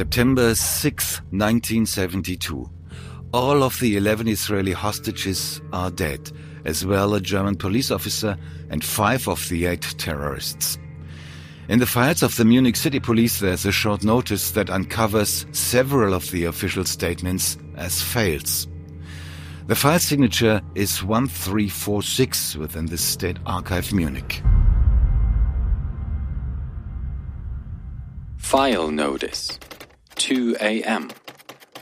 September 6, 1972. All of the 11 Israeli hostages are dead, as well a German police officer and five of the eight terrorists. In the files of the Munich City Police, there's a short notice that uncovers several of the official statements as fails. The file signature is 1346 within the State Archive Munich. File Notice 2 a.m.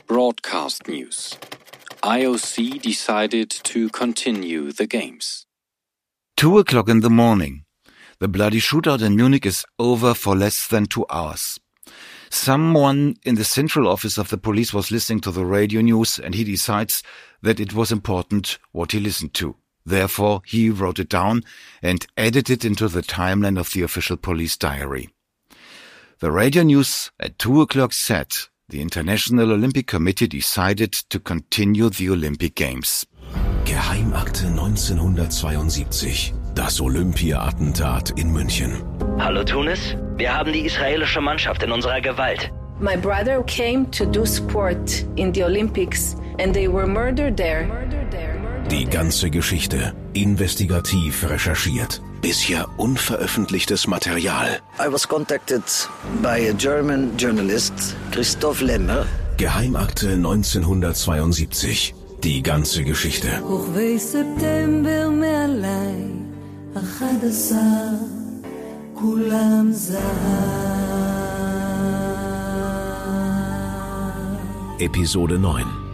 Broadcast News IOC decided to continue the games. Two o'clock in the morning. The bloody shootout in Munich is over for less than two hours. Someone in the central office of the police was listening to the radio news and he decides that it was important what he listened to. Therefore, he wrote it down and added it into the timeline of the official police diary. The radio news at two o'clock said the International Olympic Committee decided to continue the Olympic Games. Geheimakte 1972. Das Olympia-Attentat in München. Hallo Tunis, wir haben die israelische Mannschaft in unserer Gewalt. My brother came to do sport in the Olympics and they were murdered there. Die ganze Geschichte investigativ recherchiert. Bisher unveröffentlichtes Material. I was contacted by a German journalist, Christoph Lemmer. Geheimakte 1972. Die ganze Geschichte. Episode 9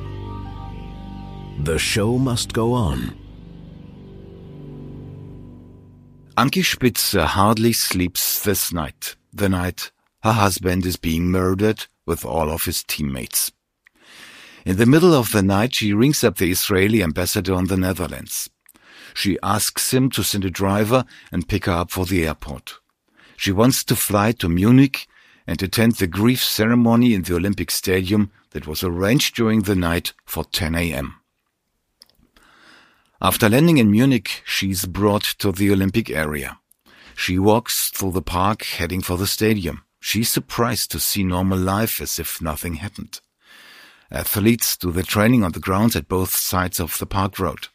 The show must go on. Ankie Spitzer uh, hardly sleeps this night, the night her husband is being murdered with all of his teammates. In the middle of the night, she rings up the Israeli ambassador in the Netherlands. She asks him to send a driver and pick her up for the airport. She wants to fly to Munich and attend the grief ceremony in the Olympic Stadium that was arranged during the night for 10 a.m. After landing in Munich, she's brought to the Olympic area. She walks through the park heading for the stadium. She's surprised to see normal life as if nothing happened. Athletes do their training on the grounds at both sides of the park road.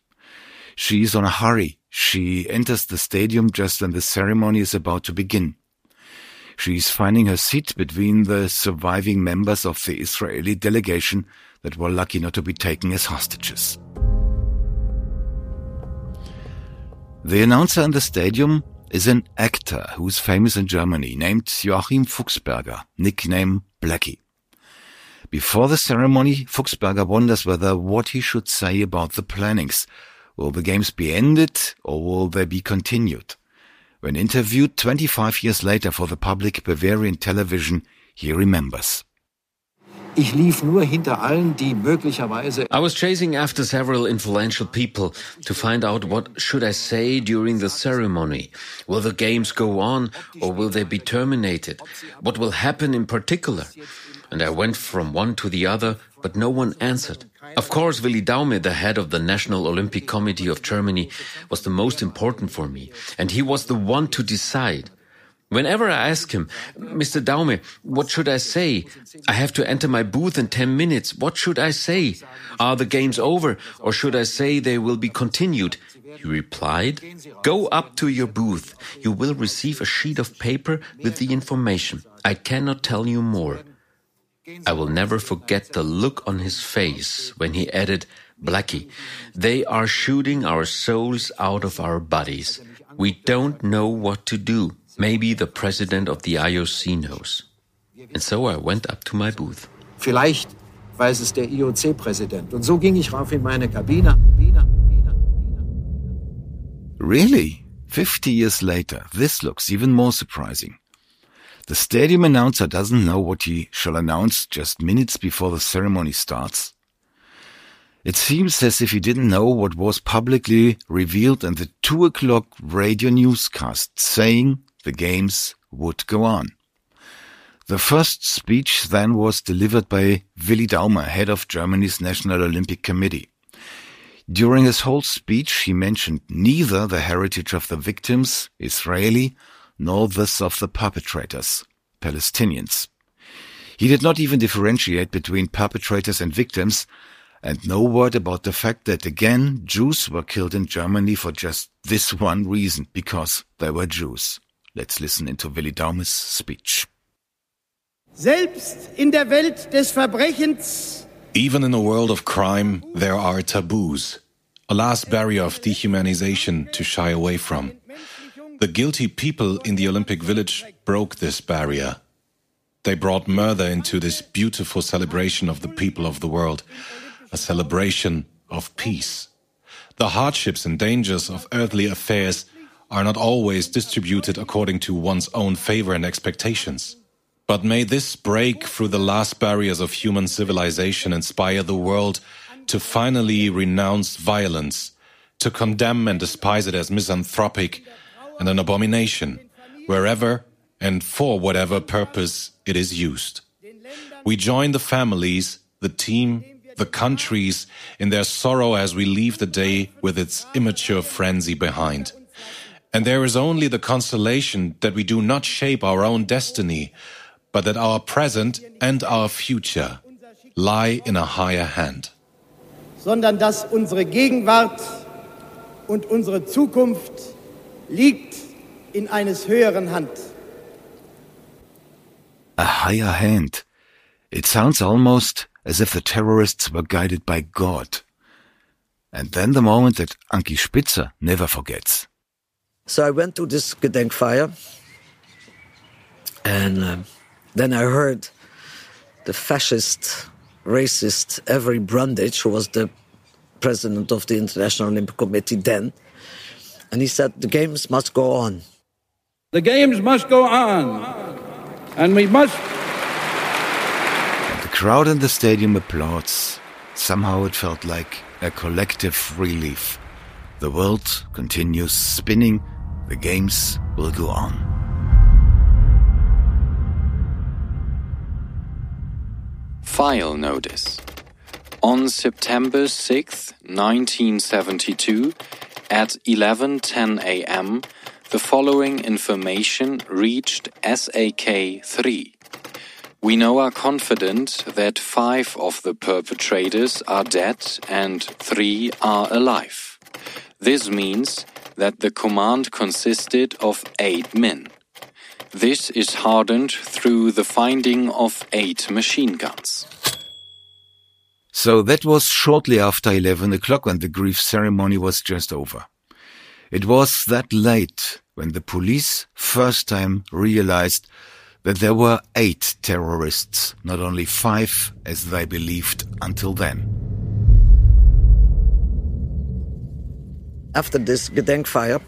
She is on a hurry. She enters the stadium just when the ceremony is about to begin. She is finding her seat between the surviving members of the Israeli delegation that were lucky not to be taken as hostages. The announcer in the stadium is an actor who's famous in Germany named Joachim Fuchsberger, nickname Blackie. Before the ceremony, Fuchsberger wonders whether what he should say about the plannings. Will the games be ended or will they be continued? When interviewed 25 years later for the public Bavarian television, he remembers. Ich lief nur hinter allen, die möglicherweise I was chasing after several influential people to find out what should I say during the ceremony. Will the games go on or will they be terminated? What will happen in particular? And I went from one to the other, but no one answered. Of course, Willi Daume, the head of the National Olympic Committee of Germany, was the most important for me, and he was the one to decide. Whenever I ask him, Mr. Daume, what should I say? I have to enter my booth in 10 minutes. What should I say? Are the games over or should I say they will be continued? He replied, Go up to your booth. You will receive a sheet of paper with the information. I cannot tell you more. I will never forget the look on his face when he added, Blackie, they are shooting our souls out of our bodies. We don't know what to do. Maybe the president of the IOC knows. And so I went up to my booth. vielleicht weiß es der IOC-Präsident. Und so ging ich rauf in meine Kabine. Really? 50 years later, this looks even more surprising. The stadium announcer doesn't know what he shall announce just minutes before the ceremony starts. It seems as if he didn't know what was publicly revealed in the two o'clock radio newscast saying the games would go on. The first speech then was delivered by Willi Daume, head of Germany's National Olympic Committee. During his whole speech, he mentioned neither the heritage of the victims, Israeli, nor this of the perpetrators, Palestinians. He did not even differentiate between perpetrators and victims, and no word about the fact that again Jews were killed in Germany for just this one reason, because they were Jews. Let's listen into Willi Daume's speech. Selbst in der Welt des Verbrechens Even in a world of crime, there are taboos, a last barrier of dehumanization to shy away from. The guilty people in the Olympic Village broke this barrier. They brought murder into this beautiful celebration of the people of the world, a celebration of peace. The hardships and dangers of earthly affairs are not always distributed according to one's own favor and expectations. But may this break through the last barriers of human civilization inspire the world to finally renounce violence, to condemn and despise it as misanthropic and an abomination, wherever and for whatever purpose it is used. We join the families, the team, the countries in their sorrow as we leave the day with its immature frenzy behind. And there is only the consolation that we do not shape our own destiny, but that our present and our future lie in a higher hand. sondern dass unsere Gegenwart und unsere Zukunft liegt in eines höheren Hand. A higher hand. It sounds almost as if the terrorists were guided by God. And then the moment that Ankie Spitzer never forgets. So I went to this Gedenkfeier, and uh, then I heard the fascist, racist Avery Brundage, who was the president of the International Olympic Committee then, and he said the games must go on. The games must go on, and we must. The crowd in the stadium applauds. Somehow it felt like a collective relief. The world continues spinning. The games will go on. File notice. On September 6, 1972, at 11:10 a.m., the following information reached SAK 3. We now are confident that five of the perpetrators are dead and three are alive. This means that the command consisted of eight men. This is hardened through the finding of eight machine guns. So that was shortly after 11 o'clock when the grief ceremony was just over. It was that late when the police first time realized that there were eight terrorists, not only five as they believed until then. After this Gedenkfeier,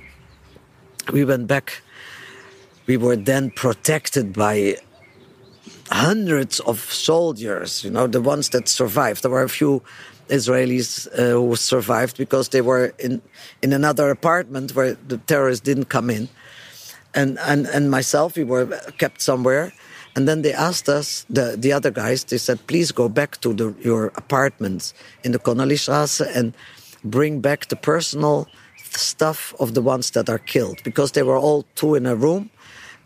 we went back. We were then protected by hundreds of soldiers, you know, the ones that survived. There were a few Israelis uh, who survived because they were in, in another apartment where the terrorists didn't come in. And, and, and myself, we were kept somewhere. And then they asked us, the, the other guys, they said, please go back to the, your apartments in the Connollystrasse and bring back the personal stuff of the ones that are killed because they were all two in a room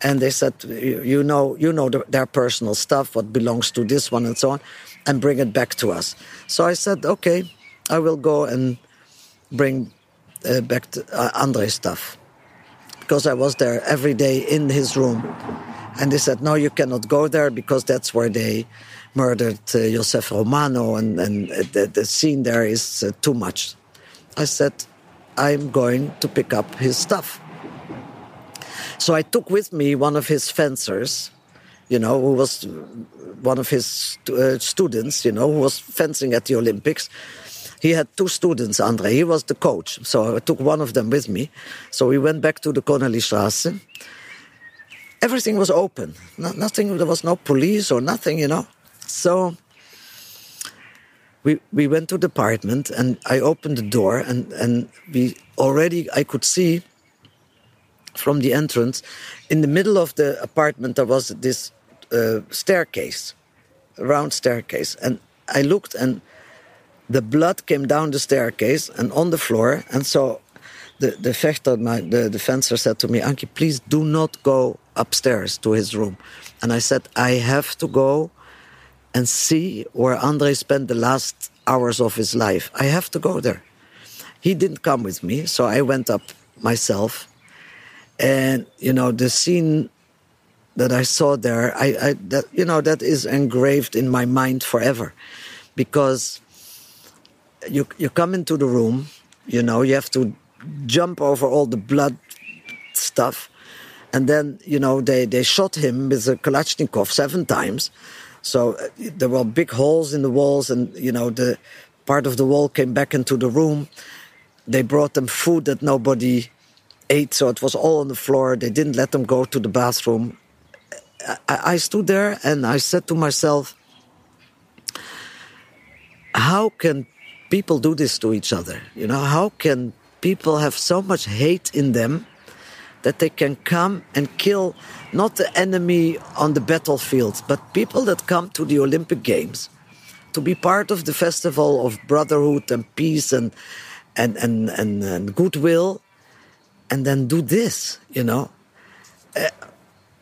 and they said you know you know their personal stuff what belongs to this one and so on and bring it back to us. So i said okay i will go and bring uh, back the, uh, andre's stuff because i was there every day in his room. And they said no you cannot go there because that's where they murdered uh, Josef Romano and, and the, the scene there is uh, too much. I said i'm going to pick up his stuff so I took with me one of his fencers, you know, who was one of his uh, students, you know, who was fencing at the Olympics. He had two students, Andre. He was the coach. So I took one of them with me. So we went back to the Connollystrasse. Everything was open. No, nothing, there was no police or nothing, you know. So we, we went to the apartment and I opened the door and, and we already, I could see from the entrance, in the middle of the apartment, there was this uh, staircase, a round staircase. And I looked, and the blood came down the staircase and on the floor. And so the, the fechter, my, the, the fencer, said to me, Ankie, please do not go upstairs to his room. And I said, I have to go and see where Andre spent the last hours of his life. I have to go there. He didn't come with me, so I went up myself. And, you know, the scene that I saw there, I, I that, you know, that is engraved in my mind forever. Because you, you come into the room, you know, you have to jump over all the blood stuff. And then, you know, they, they shot him with a Kalashnikov seven times. So uh, there were big holes in the walls, and, you know, the part of the wall came back into the room. They brought them food that nobody ate, so it was all on the floor. They didn't let them go to the bathroom. I, I stood there and I said to myself, how can people do this to each other? You know, how can people have so much hate in them that they can come and kill not the enemy on the battlefield, but people that come to the Olympic Games to be part of the festival of brotherhood and peace and and and and, and goodwill, and then do this. You know, uh,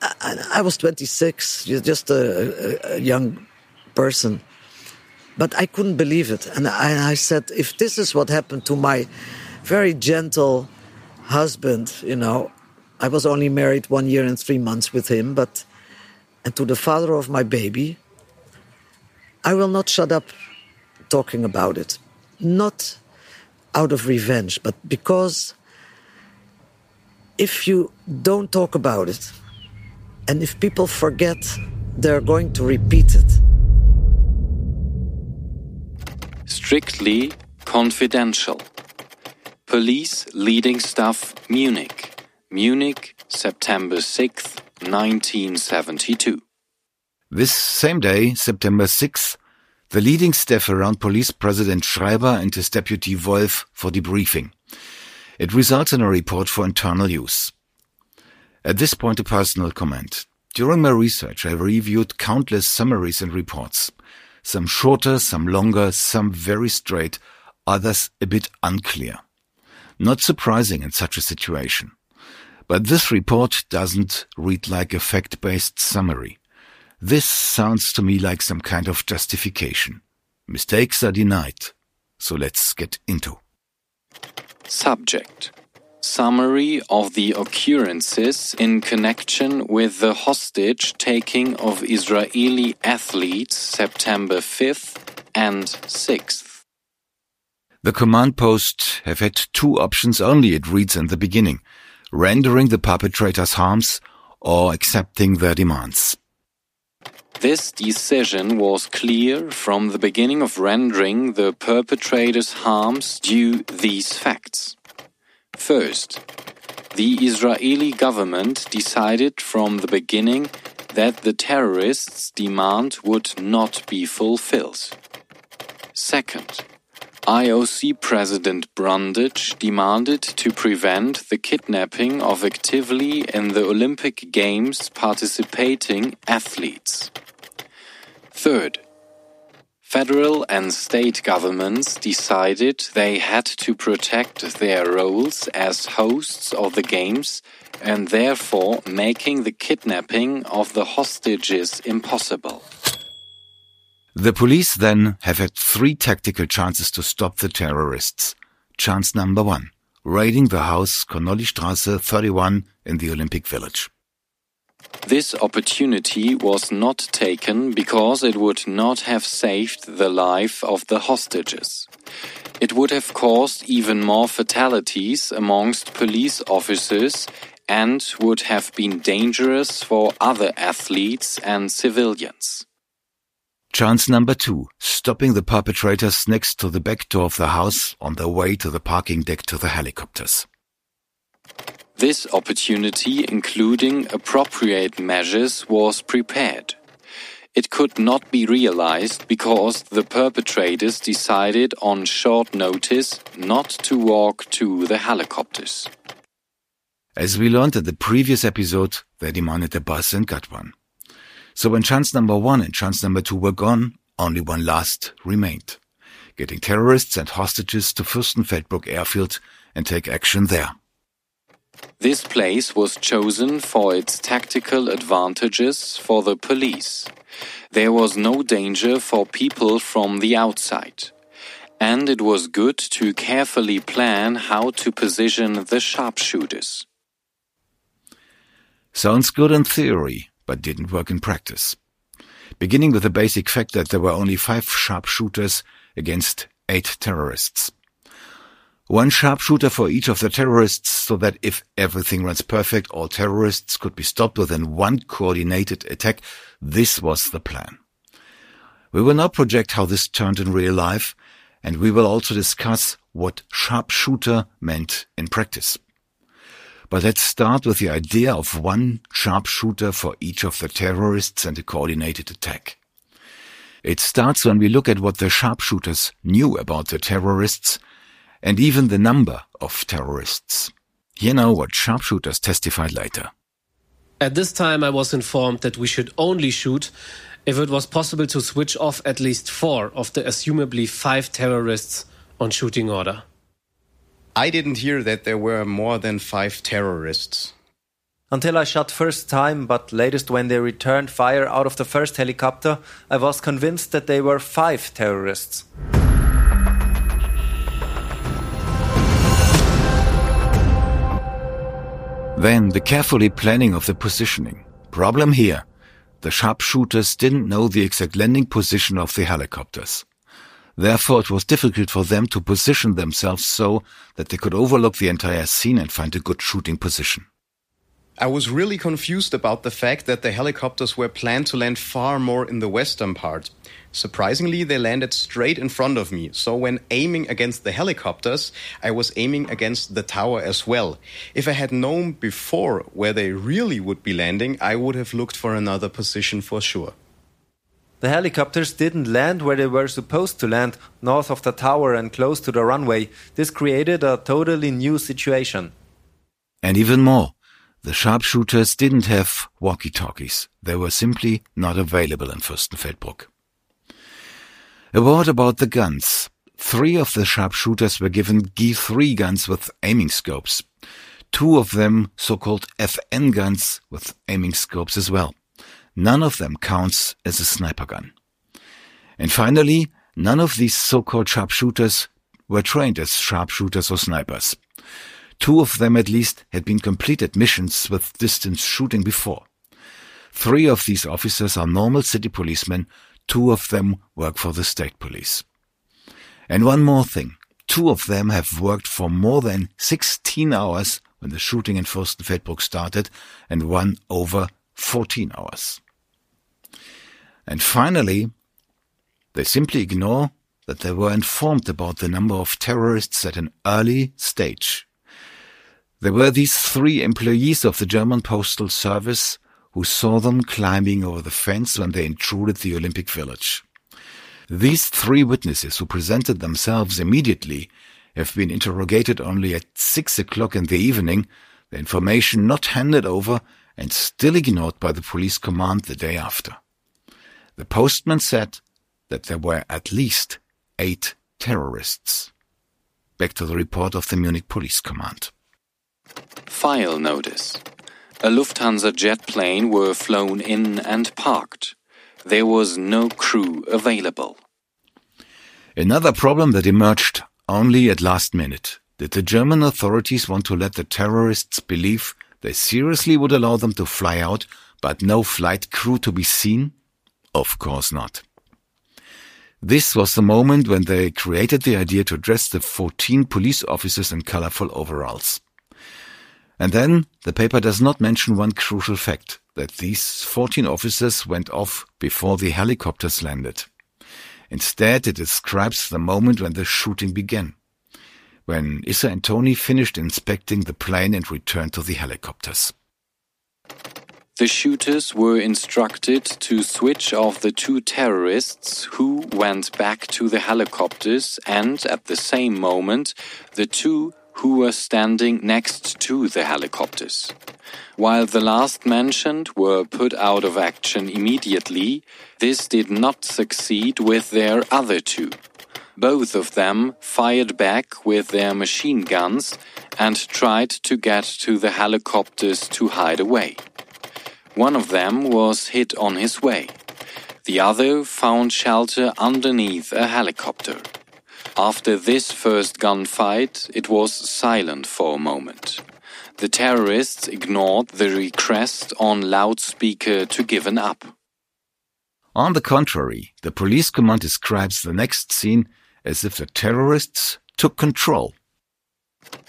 I, I, was 26, just a, a, young person, but I couldn't believe it, and I, I said, if this is what happened to my very gentle husband, you know, I was only married one year and three months with him, but and to the father of my baby, I will not shut up talking about it. Not out of revenge, but because if you don't talk about it, and if people forget, they're going to repeat it. Strictly confidential. Police leading staff Munich. Munich, September 6th, 1972. This same day, September 6th, the leading staff around Police President Schreiber and his deputy Wolf for debriefing. It results in a report for internal use. At this point, a personal comment. During my research, I reviewed countless summaries and reports. Some shorter, some longer, some very straight, others a bit unclear. Not surprising in such a situation. But this report doesn't read like a fact-based summary. This sounds to me like some kind of justification. Mistakes are denied. So let's get into. Subject Summary of the occurrences in connection with the hostage taking of Israeli athletes September 5th and 6th. The command post have had two options only, it reads in the beginning rendering the perpetrators harms or accepting their demands. This decision was clear from the beginning of rendering the perpetrators harms due these facts. First, the Israeli government decided from the beginning that the terrorists' demand would not be fulfilled. Second, IOC President Brundage demanded to prevent the kidnapping of actively in the Olympic Games participating athletes. Third, federal and state governments decided they had to protect their roles as hosts of the Games and therefore making the kidnapping of the hostages impossible. The police then have had three tactical chances to stop the terrorists. Chance number one, raiding the house Connolly Straße 31 in the Olympic Village. This opportunity was not taken because it would not have saved the life of the hostages. It would have caused even more fatalities amongst police officers and would have been dangerous for other athletes and civilians. Chance number two, stopping the perpetrators next to the back door of the house on their way to the parking deck to the helicopters. This opportunity, including appropriate measures, was prepared. It could not be realized because the perpetrators decided on short notice not to walk to the helicopters. As we learned in the previous episode, they demanded a bus and got one. So when chance number one and chance number two were gone, only one last remained. Getting terrorists and hostages to Fürstenfeldbruck airfield and take action there. This place was chosen for its tactical advantages for the police. There was no danger for people from the outside. And it was good to carefully plan how to position the sharpshooters. Sounds good in theory, but didn't work in practice. Beginning with the basic fact that there were only five sharpshooters against eight terrorists. One sharpshooter for each of the terrorists so that if everything runs perfect, all terrorists could be stopped within one coordinated attack. This was the plan. We will now project how this turned in real life, and we will also discuss what sharpshooter meant in practice. But let's start with the idea of one sharpshooter for each of the terrorists and a coordinated attack. It starts when we look at what the sharpshooters knew about the terrorists and even the number of terrorists. Here now what sharpshooters testified later. At this time, I was informed that we should only shoot if it was possible to switch off at least four of the assumably five terrorists on shooting order. I didn't hear that there were more than five terrorists. Until I shot first time, but latest when they returned fire out of the first helicopter, I was convinced that they were five terrorists. Then the carefully planning of the positioning. Problem here. The sharpshooters didn't know the exact landing position of the helicopters. Therefore, it was difficult for them to position themselves so that they could overlook the entire scene and find a good shooting position. I was really confused about the fact that the helicopters were planned to land far more in the western part. Surprisingly, they landed straight in front of me, so when aiming against the helicopters, I was aiming against the tower as well. If I had known before where they really would be landing, I would have looked for another position for sure. The helicopters didn't land where they were supposed to land, north of the tower and close to the runway. This created a totally new situation. And even more, the sharpshooters didn't have walkie-talkies. They were simply not available in Fürstenfeldbruck. A word about the guns. Three of the sharpshooters were given G3 guns with aiming scopes. Two of them so-called FN guns with aiming scopes as well. None of them counts as a sniper gun. And finally, none of these so-called sharpshooters were trained as sharpshooters or snipers. Two of them at least had been completed missions with distance shooting before. Three of these officers are normal city policemen, two of them work for the state police. And one more thing. Two of them have worked for more than 16 hours when the shooting in Fürstenfeldbruck started and one over 14 hours. And finally, they simply ignore that they were informed about the number of terrorists at an early stage. There were these three employees of the German Postal Service who saw them climbing over the fence when they intruded the Olympic Village. These three witnesses who presented themselves immediately have been interrogated only at six o'clock in the evening, the information not handed over and still ignored by the police command the day after. The postman said that there were at least eight terrorists. Back to the report of the Munich Police Command. File notice. A Lufthansa jet plane were flown in and parked. There was no crew available. Another problem that emerged only at last minute. Did the German authorities want to let the terrorists believe they seriously would allow them to fly out, but no flight crew to be seen? Of course not. This was the moment when they created the idea to dress the 14 police officers in colorful overalls. And then the paper does not mention one crucial fact, that these 14 officers went off before the helicopters landed. Instead, it describes the moment when the shooting began, when Issa and Tony finished inspecting the plane and returned to the helicopters. The shooters were instructed to switch off the two terrorists who went back to the helicopters and at the same moment the two who were standing next to the helicopters. While the last mentioned were put out of action immediately, this did not succeed with their other two. Both of them fired back with their machine guns and tried to get to the helicopters to hide away. One of them was hit on his way. The other found shelter underneath a helicopter. After this first gunfight, it was silent for a moment. The terrorists ignored the request on loudspeaker to given up. On the contrary, the police command describes the next scene as if the terrorists took control.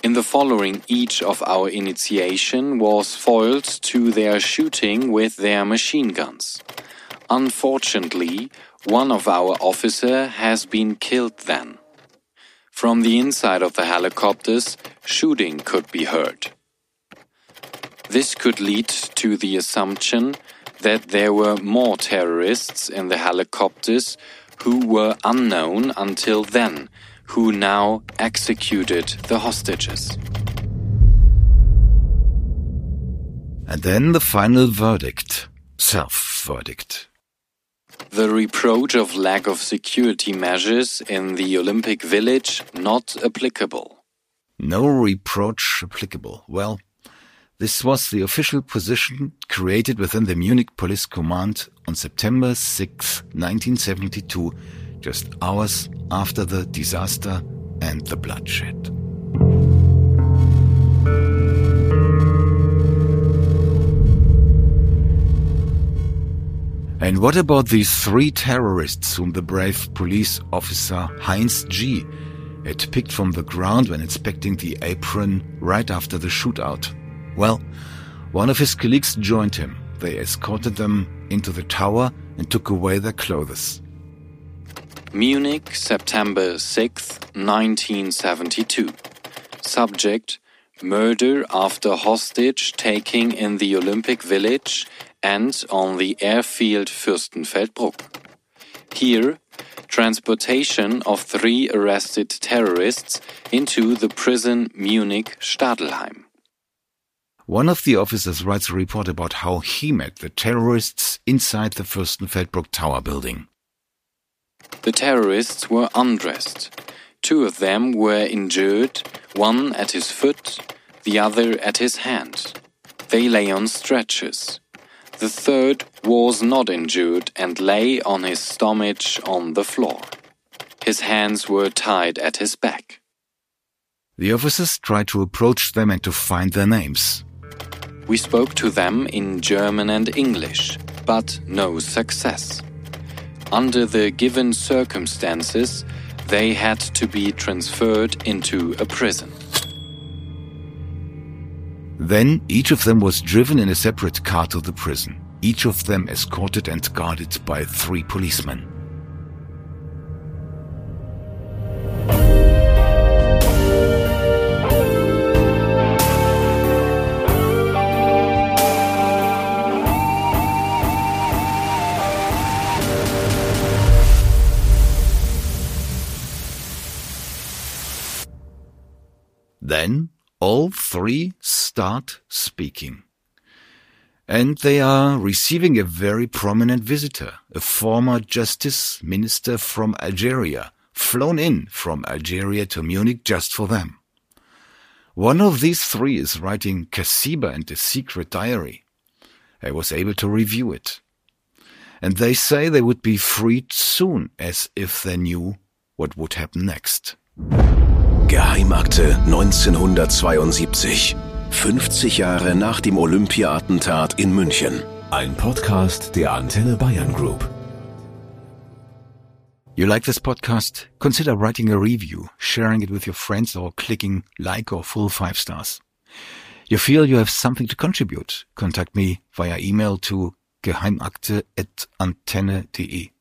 In the following, each of our initiation was foiled to their shooting with their machine guns. Unfortunately, one of our officer has been killed then. From the inside of the helicopters, shooting could be heard. This could lead to the assumption that there were more terrorists in the helicopters who were unknown until then, who now executed the hostages. And then the final verdict, self-verdict. The reproach of lack of security measures in the Olympic Village not applicable. No reproach applicable. Well, this was the official position created within the Munich Police Command on September 6, 1972, just hours after the disaster and the bloodshed. And what about these three terrorists whom the brave police officer Heinz G. had picked from the ground when inspecting the apron right after the shootout? Well, one of his colleagues joined him. They escorted them into the tower and took away their clothes. Munich, September 6, 1972. Subject Murder after hostage taking in the Olympic Village and on the airfield Fürstenfeldbruck. Here, transportation of three arrested terrorists into the prison Munich Stadelheim. One of the officers writes a report about how he met the terrorists inside the Fürstenfeldbruck Tower building. The terrorists were undressed. Two of them were injured, one at his foot, the other at his hand. They lay on stretchers. The third was not injured and lay on his stomach on the floor. His hands were tied at his back. The officers tried to approach them and to find their names. We spoke to them in German and English, but no success. Under the given circumstances, they had to be transferred into a prison. Then each of them was driven in a separate car to the prison, each of them escorted and guarded by three policemen. All three start speaking. And they are receiving a very prominent visitor, a former justice minister from Algeria, flown in from Algeria to Munich just for them. One of these three is writing Casiba and the Secret Diary. I was able to review it. And they say they would be freed soon, as if they knew what would happen next. Geheimakte 1972. 50 Jahre nach dem Olympia-Attentat in München. Ein Podcast der Antenne Bayern Group. You like this podcast? Consider writing a review, sharing it with your friends or clicking like or full five stars. You feel you have something to contribute? Contact me via email to geheimakte at antenne.de.